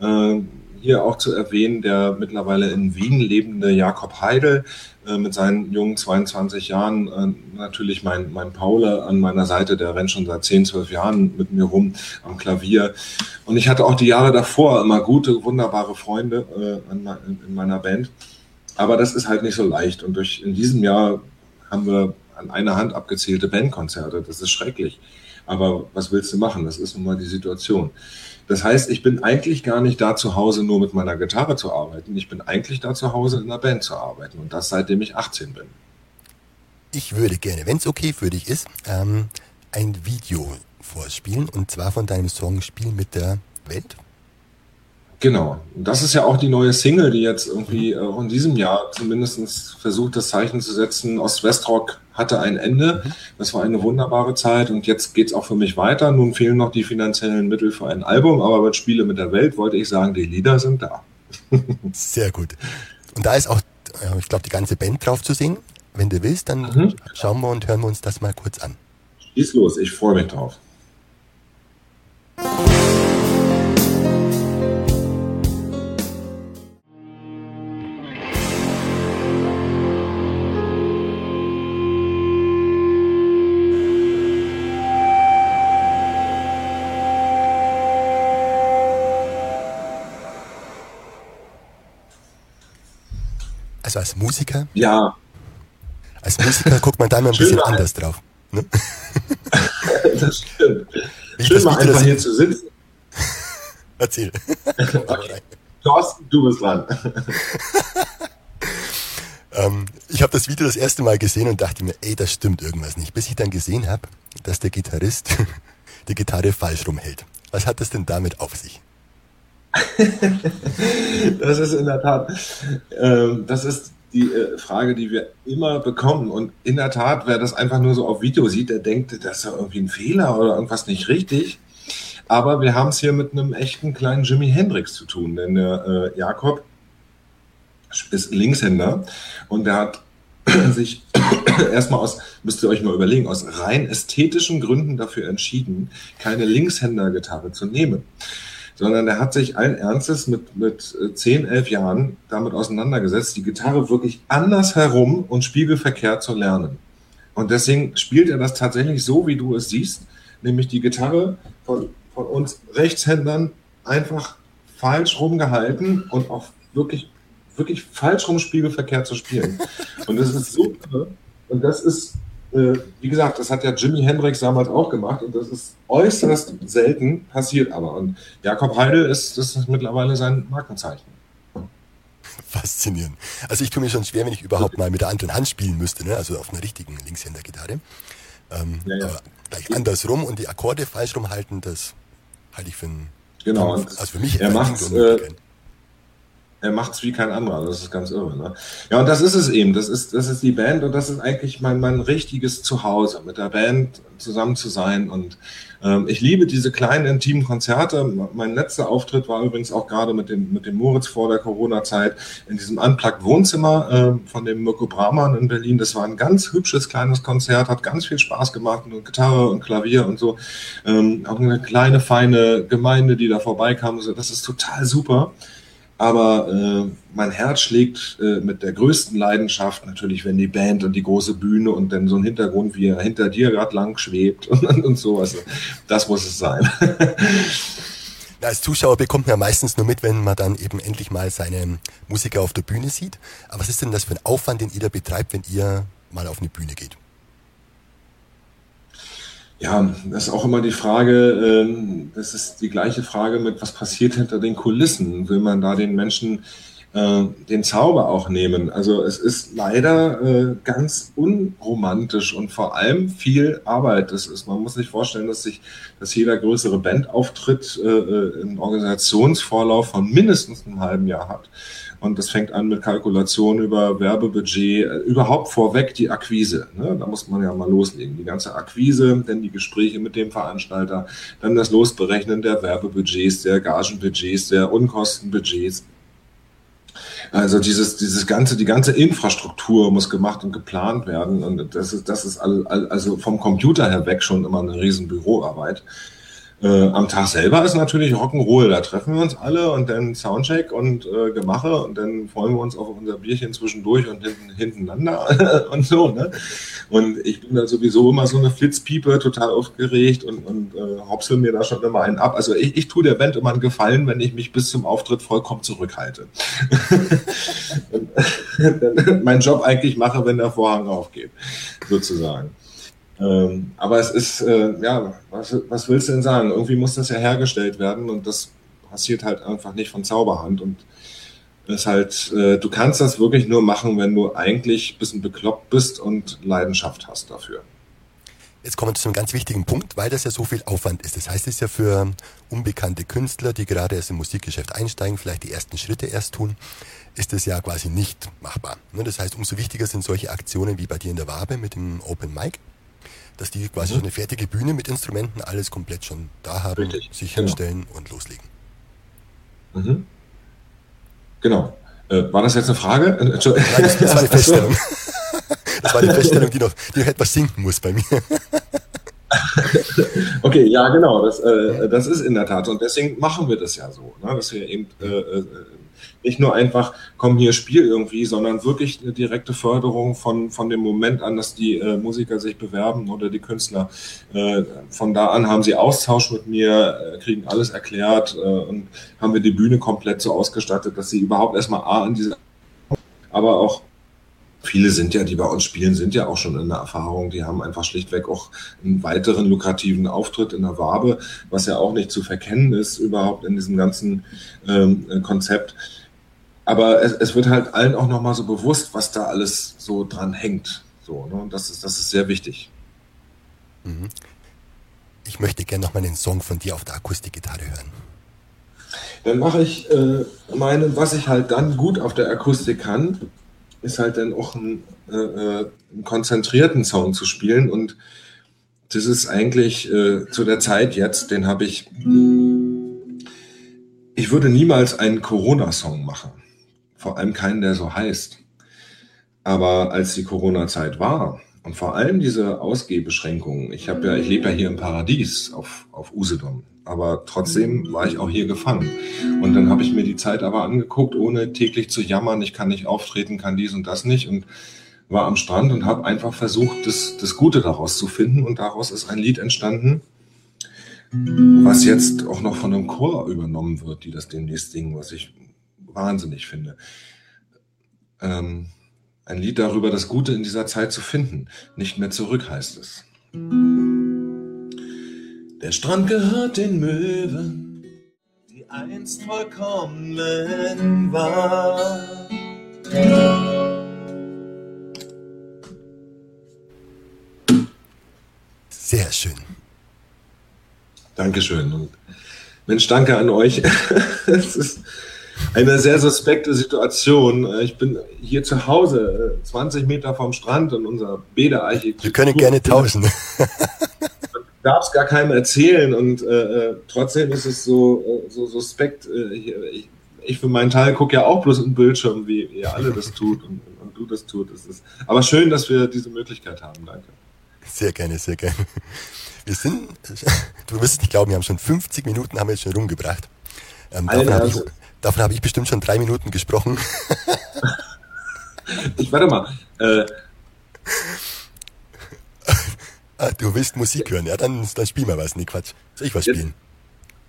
Äh, hier auch zu erwähnen, der mittlerweile in Wien lebende Jakob Heidel äh, mit seinen jungen 22 Jahren, äh, natürlich mein, mein Paul an meiner Seite, der rennt schon seit 10, 12 Jahren mit mir rum am Klavier. Und ich hatte auch die Jahre davor immer gute, wunderbare Freunde äh, in, in meiner Band. Aber das ist halt nicht so leicht. Und durch in diesem Jahr haben wir an einer Hand abgezählte Bandkonzerte. Das ist schrecklich. Aber was willst du machen? Das ist nun mal die Situation. Das heißt, ich bin eigentlich gar nicht da zu Hause, nur mit meiner Gitarre zu arbeiten. Ich bin eigentlich da zu Hause, in einer Band zu arbeiten. Und das seitdem ich 18 bin. Ich würde gerne, wenn es okay für dich ist, ähm, ein Video vorspielen. Und zwar von deinem Song Spiel mit der Welt. Genau. Und das ist ja auch die neue Single, die jetzt irgendwie äh, in diesem Jahr zumindest versucht, das Zeichen zu setzen. Ost-West-Rock hatte ein Ende. Mhm. Das war eine wunderbare Zeit und jetzt geht es auch für mich weiter. Nun fehlen noch die finanziellen Mittel für ein Album, aber bei Spiele mit der Welt wollte ich sagen, die Lieder sind da. (laughs) Sehr gut. Und da ist auch, ich glaube, die ganze Band drauf zu singen. Wenn du willst, dann mhm. schauen wir und hören wir uns das mal kurz an. Schieß los, ich freue mich drauf. Als Musiker? Ja. Als Musiker guckt man da immer ein (laughs) bisschen mal. anders drauf. Ne? (laughs) das stimmt. Wie Schön mal einfach hier zu sitzen. (laughs) Erzähl. okay. Thorsten, du bist dran. ähm, ich habe das Video das erste Mal gesehen und dachte mir, ey, das stimmt irgendwas nicht. Bis ich dann gesehen habe, dass der Gitarrist die Gitarre falsch rumhält. Was hat das denn damit auf sich? (laughs) das ist in der Tat, ähm, das ist die äh, Frage, die wir immer bekommen. Und in der Tat, wer das einfach nur so auf Video sieht, der denkt, das ist ja irgendwie ein Fehler oder irgendwas nicht richtig. Aber wir haben es hier mit einem echten kleinen Jimi Hendrix zu tun, denn der äh, Jakob ist Linkshänder und der hat (clears throat) sich (clears throat) erstmal aus, müsst ihr euch mal überlegen, aus rein ästhetischen Gründen dafür entschieden, keine Linkshänder-Gitarre zu nehmen sondern er hat sich allen Ernstes mit, mit 10, äh, 11 Jahren damit auseinandergesetzt, die Gitarre wirklich anders herum und spiegelverkehrt zu lernen. Und deswegen spielt er das tatsächlich so, wie du es siehst, nämlich die Gitarre von, von uns Rechtshändern einfach falsch rumgehalten und auch wirklich, wirklich falsch rum spiegelverkehrt zu spielen. Und das ist so, und das ist wie gesagt, das hat ja Jimi Hendrix damals auch gemacht und das ist äußerst selten, passiert aber. Und Jakob Heidel ist, das ist mittlerweile sein Markenzeichen. Faszinierend. Also ich tue mir schon schwer, wenn ich überhaupt mal mit der anderen Hand spielen müsste, ne? also auf einer richtigen Linkshänder-Gitarre. Ähm, ja, ja. Aber gleich andersrum und die Akkorde falsch rumhalten, das halte ich für ein... Genau. also für mich er macht äh, er macht es wie kein anderer. Das ist ganz irre. Ne? Ja, und das ist es eben. Das ist, das ist die Band und das ist eigentlich mein, mein richtiges Zuhause, mit der Band zusammen zu sein. Und ähm, ich liebe diese kleinen, intimen Konzerte. Mein letzter Auftritt war übrigens auch gerade mit dem, mit dem Moritz vor der Corona-Zeit in diesem Unplugged-Wohnzimmer äh, von dem Mirko Brahmann in Berlin. Das war ein ganz hübsches kleines Konzert, hat ganz viel Spaß gemacht und Gitarre und Klavier und so. Ähm, auch eine kleine, feine Gemeinde, die da vorbeikam. Das ist total super. Aber äh, mein Herz schlägt äh, mit der größten Leidenschaft natürlich, wenn die Band und die große Bühne und dann so ein Hintergrund, wie er hinter dir gerade lang schwebt (laughs) und, und sowas. Das muss es sein. (laughs) als Zuschauer bekommt man ja meistens nur mit, wenn man dann eben endlich mal seine Musiker auf der Bühne sieht. Aber was ist denn das für ein Aufwand, den ihr da betreibt, wenn ihr mal auf eine Bühne geht? Ja, das ist auch immer die Frage, ähm, das ist die gleiche Frage mit, was passiert hinter den Kulissen? Will man da den Menschen äh, den Zauber auch nehmen? Also es ist leider äh, ganz unromantisch und vor allem viel Arbeit. Das ist, man muss sich vorstellen, dass sich, dass jeder größere Bandauftritt äh, einen Organisationsvorlauf von mindestens einem halben Jahr hat. Und das fängt an mit Kalkulation über Werbebudget, äh, überhaupt vorweg die Akquise. Ne? Da muss man ja mal loslegen. Die ganze Akquise, dann die Gespräche mit dem Veranstalter, dann das Losberechnen der Werbebudgets, der Gagenbudgets, der Unkostenbudgets. Also dieses, dieses ganze, die ganze Infrastruktur muss gemacht und geplant werden. Und das ist, das ist also vom Computer her weg schon immer eine riesen Büroarbeit. Äh, am Tag selber ist natürlich Rock'n'Roll. Da treffen wir uns alle und dann Soundcheck und äh, Gemache und dann freuen wir uns auf unser Bierchen zwischendurch und hinten, hintereinander (laughs) und so. Ne? Und ich bin da sowieso immer so eine Flitzpiepe, total aufgeregt und, und äh, hopsel mir da schon immer einen ab. Also ich, ich tue der Band immer einen Gefallen, wenn ich mich bis zum Auftritt vollkommen zurückhalte. (laughs) (laughs) mein Job eigentlich mache, wenn der Vorhang aufgeht, sozusagen. Ähm, aber es ist, äh, ja, was, was willst du denn sagen? Irgendwie muss das ja hergestellt werden und das passiert halt einfach nicht von Zauberhand und ist halt, äh, du kannst das wirklich nur machen, wenn du eigentlich ein bisschen bekloppt bist und Leidenschaft hast dafür. Jetzt kommen wir zu einem ganz wichtigen Punkt, weil das ja so viel Aufwand ist. Das heißt, es ist ja für unbekannte Künstler, die gerade erst im Musikgeschäft einsteigen, vielleicht die ersten Schritte erst tun, ist das ja quasi nicht machbar. Ne, das heißt, umso wichtiger sind solche Aktionen wie bei dir in der Wabe mit dem Open Mic dass die quasi mhm. so eine fertige Bühne mit Instrumenten alles komplett schon da haben, Richtig. sich genau. hinstellen und loslegen. Mhm. Genau. Äh, war das jetzt eine Frage? Äh, Nein, das, das war eine (laughs) Feststellung. das war eine Feststellung, die noch, die noch etwas sinken muss bei mir. (laughs) okay, ja, genau. Das, äh, das ist in der Tat. Und deswegen machen wir das ja so, ne? dass wir eben äh, äh nicht nur einfach, komm hier, spiel irgendwie, sondern wirklich eine direkte Förderung von, von dem Moment an, dass die äh, Musiker sich bewerben oder die Künstler. Äh, von da an haben sie Austausch mit mir, äh, kriegen alles erklärt äh, und haben wir die Bühne komplett so ausgestattet, dass sie überhaupt erstmal A an diese, aber auch Viele sind ja, die bei uns spielen, sind ja auch schon in der Erfahrung. Die haben einfach schlichtweg auch einen weiteren lukrativen Auftritt in der Wabe, was ja auch nicht zu verkennen ist überhaupt in diesem ganzen ähm, Konzept aber es, es wird halt allen auch nochmal so bewusst, was da alles so dran hängt. So, ne? Und das ist, das ist sehr wichtig. Mhm. Ich möchte gerne nochmal einen Song von dir auf der Akustikgitarre hören. Dann mache ich äh, meinen, was ich halt dann gut auf der Akustik kann, ist halt dann auch einen, äh, äh, einen konzentrierten Song zu spielen. Und das ist eigentlich äh, zu der Zeit jetzt, den habe ich. Ich würde niemals einen Corona-Song machen vor allem keinen, der so heißt. Aber als die Corona-Zeit war und vor allem diese Ausgehbeschränkungen, ich habe ja, ich lebe ja hier im Paradies auf, auf Usedom, aber trotzdem war ich auch hier gefangen. Und dann habe ich mir die Zeit aber angeguckt, ohne täglich zu jammern, ich kann nicht auftreten, kann dies und das nicht und war am Strand und habe einfach versucht, das, das Gute daraus zu finden und daraus ist ein Lied entstanden, was jetzt auch noch von einem Chor übernommen wird, die das demnächst singen, was ich wahnsinnig finde. Ähm, ein Lied darüber, das Gute in dieser Zeit zu finden. Nicht mehr zurück heißt es. Der Strand gehört den Möwen, die einst vollkommen war. Sehr schön. Dankeschön. Und Mensch, danke an euch. (laughs) es ist eine sehr suspekte Situation. Äh, ich bin hier zu Hause, 20 äh, Meter vom Strand in unserer Bäderarchitektur. Wir können gerne tauschen. darf es gar keinem erzählen und äh, äh, trotzdem ist es so, so suspekt. Äh, ich, ich, für meinen Teil gucke ja auch bloß im Bildschirm, wie ihr alle das tut und, und du das tut. Das ist, aber schön, dass wir diese Möglichkeit haben. Danke. Sehr gerne, sehr gerne. Wir sind, du wirst es nicht glauben, wir haben schon 50 Minuten haben wir jetzt schon rumgebracht. Ähm, davon habe ich, hab ich bestimmt schon drei Minuten gesprochen. (laughs) ich warte mal. Äh, (laughs) ah, du willst Musik hören, ja, dann, dann spiel mal was. Nee, Quatsch. Soll ich was spielen?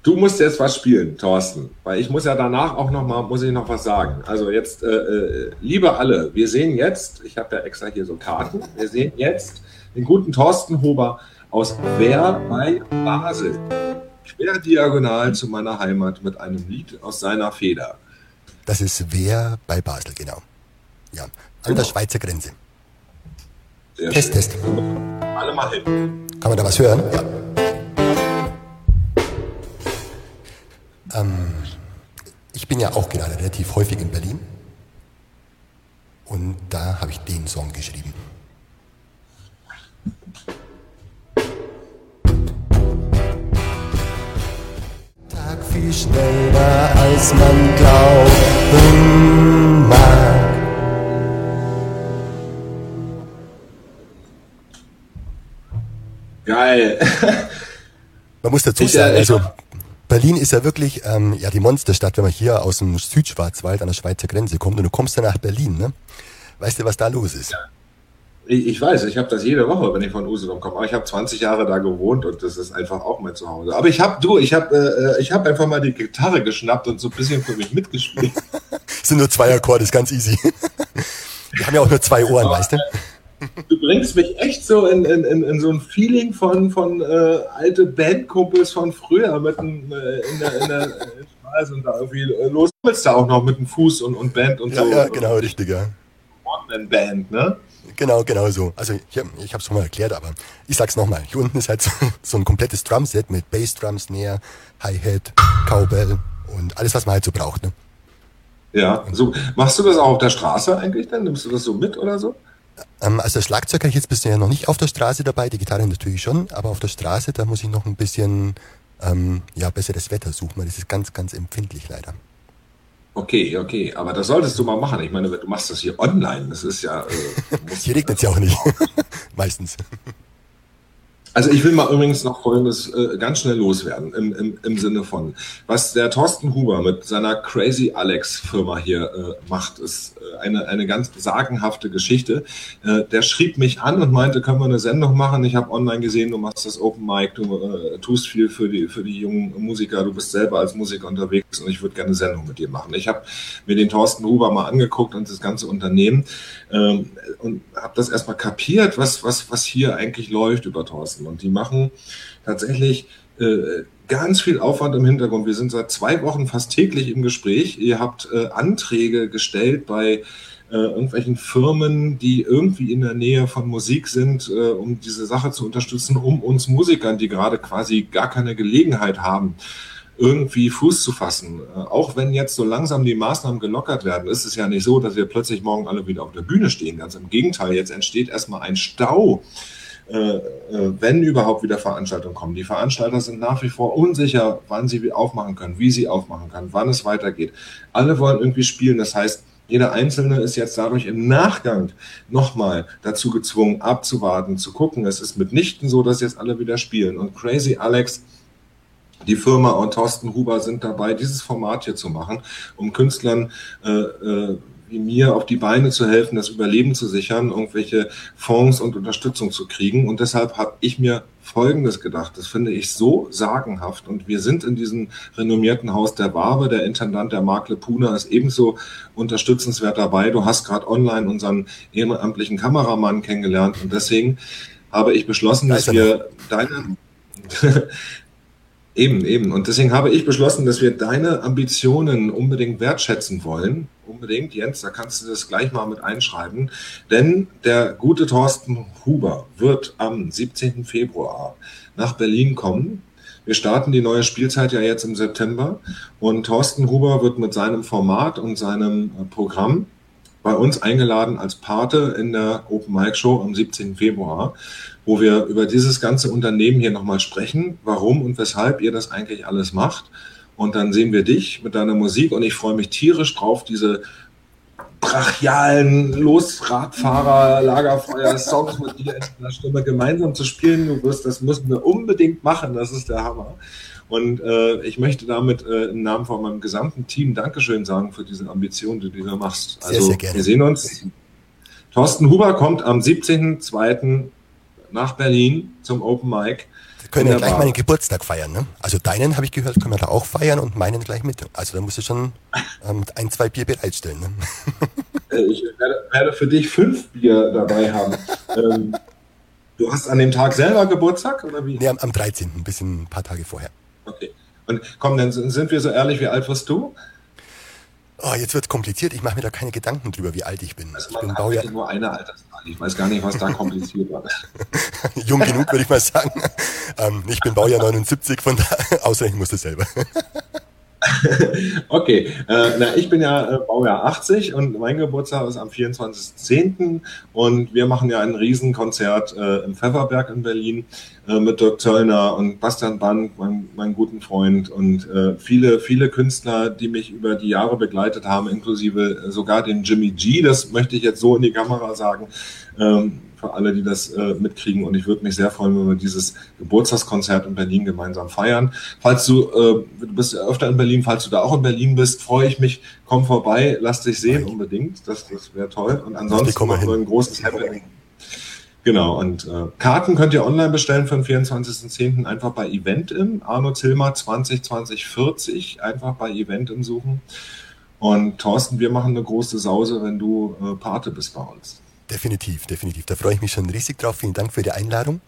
Du musst jetzt was spielen, Thorsten, weil ich muss ja danach auch noch mal, muss ich noch was sagen. Also jetzt, äh, äh, liebe alle, wir sehen jetzt, ich habe ja extra hier so Karten, wir sehen jetzt den guten Thorsten Huber aus Wer bei Basel. Quer diagonal zu meiner Heimat mit einem Lied aus seiner Feder. Das ist Wer bei Basel, genau. Ja, an genau. der Schweizer Grenze. Sehr Test, schön. Test. Alle mal hin. Kann man da was hören? Ja. Ähm, ich bin ja auch gerade relativ häufig in Berlin. Und da habe ich den Song geschrieben. Viel schneller als man glauben mag. Geil. (laughs) Man muss dazu sagen, also Berlin ist ja wirklich ähm, ja die Monsterstadt, wenn man hier aus dem Südschwarzwald an der Schweizer Grenze kommt und du kommst dann nach Berlin, ne? Weißt du, was da los ist? Ja. Ich, ich weiß, ich habe das jede Woche, wenn ich von Usedom komme. Aber ich habe 20 Jahre da gewohnt und das ist einfach auch mein Zuhause. Aber ich habe, du, ich habe äh, ich hab einfach mal die Gitarre geschnappt und so ein bisschen für mich mitgespielt. (laughs) sind nur zwei Akkorde, ist ganz easy. (laughs) Wir haben ja auch nur zwei Ohren, weißt du? Du bringst mich echt so in, in, in, in so ein Feeling von, von äh, alte Bandkumpels von früher mit dem, äh, in der, in der Straße und da irgendwie äh, los. Du da auch noch mit dem Fuß und, und Band und ja, so. Ja, genau, richtig, ja. Band, ne? Genau, genau so. Also ich, ich habe es schon mal erklärt, aber ich sag's nochmal. Hier unten ist halt so, (laughs) so ein komplettes Drumset mit Bassdrums, Snare, Hi-Hat, Cowbell und alles, was man halt so braucht. Ne? Ja, so. Machst du das auch auf der Straße eigentlich dann? Nimmst du das so mit oder so? Ähm, also das Schlagzeug habe ich jetzt bisher noch nicht auf der Straße dabei, die Gitarre natürlich schon, aber auf der Straße, da muss ich noch ein bisschen ähm, ja, besseres Wetter suchen, weil das ist ganz, ganz empfindlich leider. Okay, okay, aber das solltest du mal machen. Ich meine, du machst das hier online. Das ist ja. Äh, (laughs) hier regnet es ja auch nicht. (laughs) Meistens. Also ich will mal übrigens noch Folgendes äh, ganz schnell loswerden im, im, im Sinne von, was der Thorsten Huber mit seiner Crazy Alex Firma hier äh, macht, ist äh, eine, eine ganz sagenhafte Geschichte. Äh, der schrieb mich an und meinte, können wir eine Sendung machen? Ich habe online gesehen, du machst das Open Mic, du äh, tust viel für die, für die jungen Musiker, du bist selber als Musiker unterwegs und ich würde gerne eine Sendung mit dir machen. Ich habe mir den Thorsten Huber mal angeguckt und das ganze Unternehmen ähm, und habe das erstmal kapiert, was, was, was hier eigentlich läuft über Thorsten. Und die machen tatsächlich äh, ganz viel Aufwand im Hintergrund. Wir sind seit zwei Wochen fast täglich im Gespräch. Ihr habt äh, Anträge gestellt bei äh, irgendwelchen Firmen, die irgendwie in der Nähe von Musik sind, äh, um diese Sache zu unterstützen, um uns Musikern, die gerade quasi gar keine Gelegenheit haben, irgendwie Fuß zu fassen. Äh, auch wenn jetzt so langsam die Maßnahmen gelockert werden, ist es ja nicht so, dass wir plötzlich morgen alle wieder auf der Bühne stehen. Ganz im Gegenteil, jetzt entsteht erstmal ein Stau. Äh, äh, wenn überhaupt wieder Veranstaltungen kommen. Die Veranstalter sind nach wie vor unsicher, wann sie aufmachen können, wie sie aufmachen können, wann es weitergeht. Alle wollen irgendwie spielen. Das heißt, jeder Einzelne ist jetzt dadurch im Nachgang nochmal dazu gezwungen, abzuwarten, zu gucken. Es ist mitnichten so, dass jetzt alle wieder spielen. Und Crazy Alex die Firma und Thorsten Huber sind dabei, dieses Format hier zu machen, um Künstlern äh, äh, wie mir auf die Beine zu helfen, das Überleben zu sichern, irgendwelche Fonds und Unterstützung zu kriegen. Und deshalb habe ich mir Folgendes gedacht. Das finde ich so sagenhaft. Und wir sind in diesem renommierten Haus der Wabe. Der Intendant, der Mark Lepuna, ist ebenso unterstützenswert dabei. Du hast gerade online unseren ehrenamtlichen Kameramann kennengelernt. Und deswegen habe ich beschlossen, dass wir deine, Eben, eben. Und deswegen habe ich beschlossen, dass wir deine Ambitionen unbedingt wertschätzen wollen. Unbedingt, Jens, da kannst du das gleich mal mit einschreiben. Denn der gute Thorsten Huber wird am 17. Februar nach Berlin kommen Wir starten die neue Spielzeit ja jetzt im September und Thorsten Huber wird mit seinem Format und seinem äh, Programm bei uns eingeladen als Pate in der Open Mic Show am 17. Februar, wo wir über dieses ganze Unternehmen hier nochmal sprechen, warum und weshalb ihr das eigentlich alles macht. Und dann sehen wir dich mit deiner Musik und ich freue mich tierisch drauf, diese brachialen Losradfahrer, Lagerfeuer-Songs mit dir in der Stimme gemeinsam zu spielen. Du wirst, das müssen wir unbedingt machen, das ist der Hammer. Und äh, ich möchte damit äh, im Namen von meinem gesamten Team Dankeschön sagen für diese Ambition, die du hier machst. Also, sehr, sehr gerne. Wir sehen uns. Thorsten Huber kommt am 17.02. nach Berlin zum Open Mic. Wir können ja gleich meinen Geburtstag feiern, ne? Also deinen habe ich gehört, können wir da auch feiern und meinen gleich mit. Also da musst du schon ähm, ein, zwei Bier bereitstellen. Ne? (laughs) Äh, ich werde, werde, für dich fünf Bier dabei haben. (laughs) ähm, du hast an dem Tag selber Geburtstag oder wie? Nee, am, am 13. ein bisschen ein paar Tage vorher. Okay. Und komm, dann sind wir so ehrlich, wie alt wirst du? Oh, jetzt wird es kompliziert. Ich mache mir da keine Gedanken drüber, wie alt ich bin. Also ich bin Baujahr nur eine Alterszahl. Ich weiß gar nicht, was da kompliziert war. (laughs) Jung genug, würde ich mal sagen. Ähm, ich bin Baujahr 79, von da (laughs) ausrechnen musst du selber. (laughs) okay, äh, na, ich bin ja äh, Baujahr 80 und mein Geburtstag ist am 24.10. und wir machen ja ein Riesenkonzert äh, im Pfefferberg in Berlin äh, mit Dirk Zöllner und Bastian Band, mein, mein guten Freund und äh, viele, viele Künstler, die mich über die Jahre begleitet haben, inklusive sogar den Jimmy G, das möchte ich jetzt so in die Kamera sagen. Ähm, für alle, die das äh, mitkriegen. Und ich würde mich sehr freuen, wenn wir dieses Geburtstagskonzert in Berlin gemeinsam feiern. Falls du, äh, du bist öfter in Berlin, falls du da auch in Berlin bist, freue ich mich. Komm vorbei, lass dich sehen unbedingt. Das, das wäre toll. Und ansonsten machen wir ein großes Happening. Genau, und äh, Karten könnt ihr online bestellen für den 24.10. einfach bei Eventim, Arno Zilmer 202040, einfach bei Eventim suchen. Und Thorsten, wir machen eine große Sause, wenn du äh, Pate bist bei uns. Definitiv, definitiv. Da freue ich mich schon riesig drauf. Vielen Dank für die Einladung.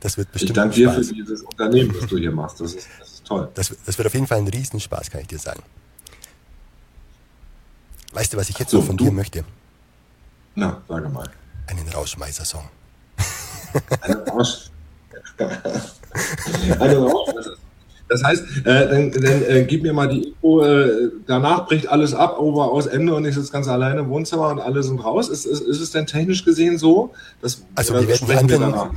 Das wird bestimmt Ich danke dir für dieses Unternehmen, das du hier machst. Das ist, das ist toll. Das, das, wird auf jeden Fall ein Riesenspaß, kann ich dir sagen. Weißt du, was ich jetzt so, noch von du? dir möchte? Na, sage mal. Einen Rauschmeißer-Song. Einen Rausch... (laughs) Einen Rauschmeißer-Song. Das heißt, äh, dann, dann äh, gib mir mal die Info, äh, danach bricht alles ab, Ober aus Ende und ich sitze ganz alleine im Wohnzimmer und alle sind raus. Ist, ist, ist es denn technisch gesehen so? Dass, also die, werden die, anderen,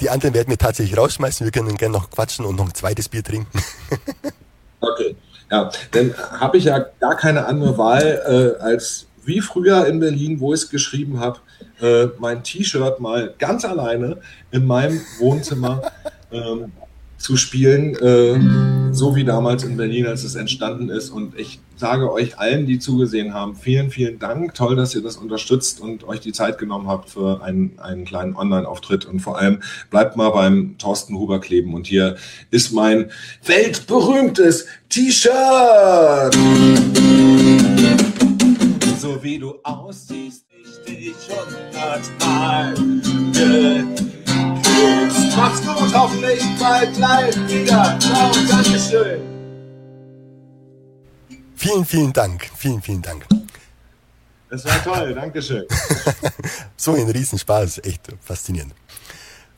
die anderen werden wir tatsächlich rausschmeißen. Wir können gerne noch quatschen und noch ein zweites Bier trinken. okay, ja, dann habe ich ja gar keine andere Wahl, äh, als wie früher in Berlin, wo ich es geschrieben habe, äh, mein T-Shirt mal ganz alleine in meinem Wohnzimmer ähm, zu spielen, äh, so wie damals in Berlin, als es entstanden ist. Und ich sage euch allen, die zugesehen haben, vielen, vielen Dank. Toll, dass ihr das unterstützt und euch die Zeit genommen habt für einen, einen kleinen Online-Auftritt. Und vor allem bleibt mal beim Thorsten Huber kleben. Und hier ist mein weltberühmtes T-Shirt. So wie du aussiehst, ich dich hundertmal. Macht's gut, hoffentlich bald live wieder. Ciao, Dankeschön. Vielen, vielen Dank. Vielen, vielen Dank. Das war toll, Dankeschön. (laughs) so ein Riesenspaß, echt faszinierend.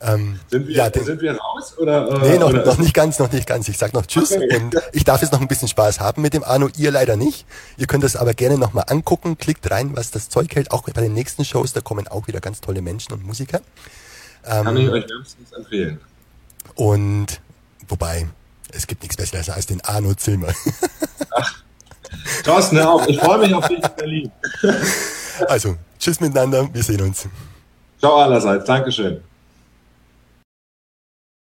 Ähm, sind, wir, ja, den, sind wir raus? Oder, äh, nee, noch, oder? noch nicht ganz, noch nicht ganz. Ich sag noch Tschüss okay. und ich darf jetzt noch ein bisschen Spaß haben mit dem Arno, ihr leider nicht. Ihr könnt das aber gerne nochmal angucken, klickt rein, was das Zeug hält. Auch bei den nächsten Shows, da kommen auch wieder ganz tolle Menschen und Musiker. Ähm, Kann ich euch wärmstens empfehlen. Und wobei, es gibt nichts Besseres als den Arno Zilmer. Ach, Thorsten, hör auf. Ich freue mich auf dich in Berlin. also, tschüss miteinander. Wir sehen uns. Ciao allerseits. Dankeschön.